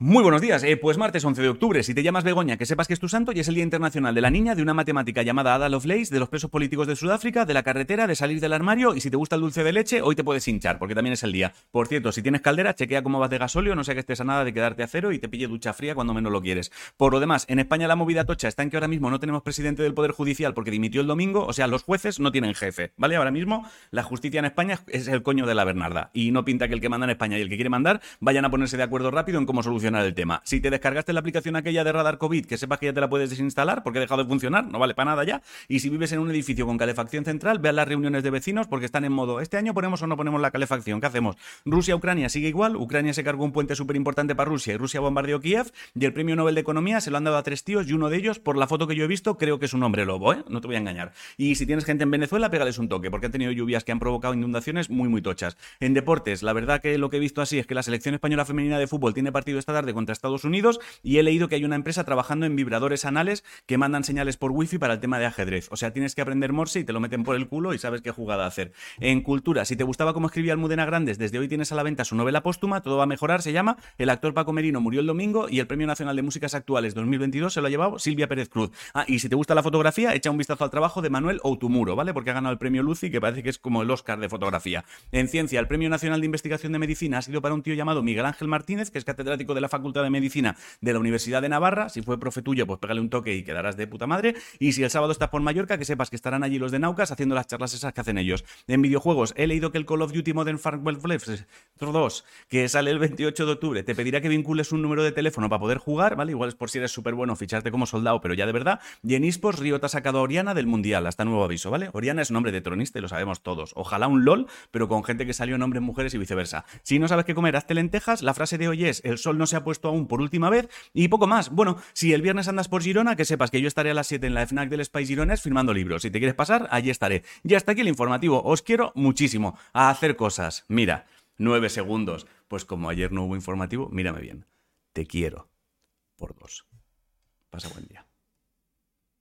Muy buenos días, eh, pues martes 11 de octubre, si te llamas Begoña, que sepas que es tu santo y es el Día Internacional de la Niña, de una matemática llamada Ada Lovelace, de los presos políticos de Sudáfrica, de la carretera, de salir del armario y si te gusta el dulce de leche, hoy te puedes hinchar, porque también es el día. Por cierto, si tienes caldera, chequea cómo vas de gasóleo, no sea que estés a nada de quedarte a cero y te pille ducha fría cuando menos lo quieres. Por lo demás, en España la movida tocha está en que ahora mismo no tenemos presidente del Poder Judicial porque dimitió el domingo, o sea, los jueces no tienen jefe, ¿vale? Ahora mismo la justicia en España es el coño de la Bernarda y no pinta que el que manda en España y el que quiere mandar vayan a ponerse de acuerdo rápido en cómo solucionar el tema. Si descargaste la aplicación aquella de Radar COVID, que sepas que ya te la puedes desinstalar porque ha dejado de funcionar, no vale para nada ya. Y si vives en un edificio con calefacción central, vean las reuniones de vecinos porque están en modo, este año ponemos o no ponemos la calefacción, ¿qué hacemos? Rusia-Ucrania sigue igual, Ucrania se cargó un puente súper importante para Rusia y Rusia bombardeó Kiev y el premio Nobel de Economía se lo han dado a tres tíos y uno de ellos, por la foto que yo he visto, creo que es un hombre lobo, ¿eh? No te voy a engañar. Y si tienes gente en Venezuela, pégales un toque porque han tenido lluvias que han provocado inundaciones muy, muy tochas. En deportes, la verdad que lo que he visto así es que la selección española femenina de fútbol tiene partido esta tarde contra Estados Unidos y he leído que hay una empresa trabajando en vibradores anales que mandan señales por wifi para el tema de ajedrez. O sea, tienes que aprender Morse y te lo meten por el culo y sabes qué jugada hacer. En cultura, si te gustaba cómo escribía Almudena Grandes, desde hoy tienes a la venta su novela póstuma, Todo va a mejorar, se llama. El actor Paco Merino murió el domingo y el Premio Nacional de Músicas Actuales 2022 se lo ha llevado Silvia Pérez Cruz. Ah, y si te gusta la fotografía, echa un vistazo al trabajo de Manuel Outumuro, ¿vale? Porque ha ganado el premio Lucy, que parece que es como el Oscar de fotografía. En ciencia, el Premio Nacional de Investigación de Medicina ha sido para un tío llamado Miguel Ángel Martínez, que es catedrático de la Facultad de Medicina de la Universidad de Navarra. Si fue profe tuyo, pues pégale un toque y quedarás de puta madre. Y si el sábado estás por Mallorca, que sepas que estarán allí los de Naucas haciendo las charlas esas que hacen ellos. En videojuegos, he leído que el Call of Duty Modern Warfare 2, que sale el 28 de octubre, te pedirá que vincules un número de teléfono para poder jugar, ¿vale? Igual es por si eres súper bueno ficharte como soldado, pero ya de verdad. Y en eSports, Río te ha sacado a Oriana del Mundial, hasta nuevo aviso, ¿vale? Oriana es nombre de tronista y lo sabemos todos. Ojalá un LOL, pero con gente que salió en hombres, mujeres y viceversa. Si no sabes qué comer, hazte lentejas. La frase de hoy es: el sol no se ha puesto aún por última vez y poco más. Bueno, si el viernes andas por Girona, que sepas que yo estaré a las 7 en la FNAC del Spice Girones firmando libros. Si te quieres pasar, allí estaré. Y hasta aquí el informativo. Os quiero muchísimo a hacer cosas. Mira, nueve segundos. Pues como ayer no hubo informativo, mírame bien. Te quiero. Por dos. Pasa buen día.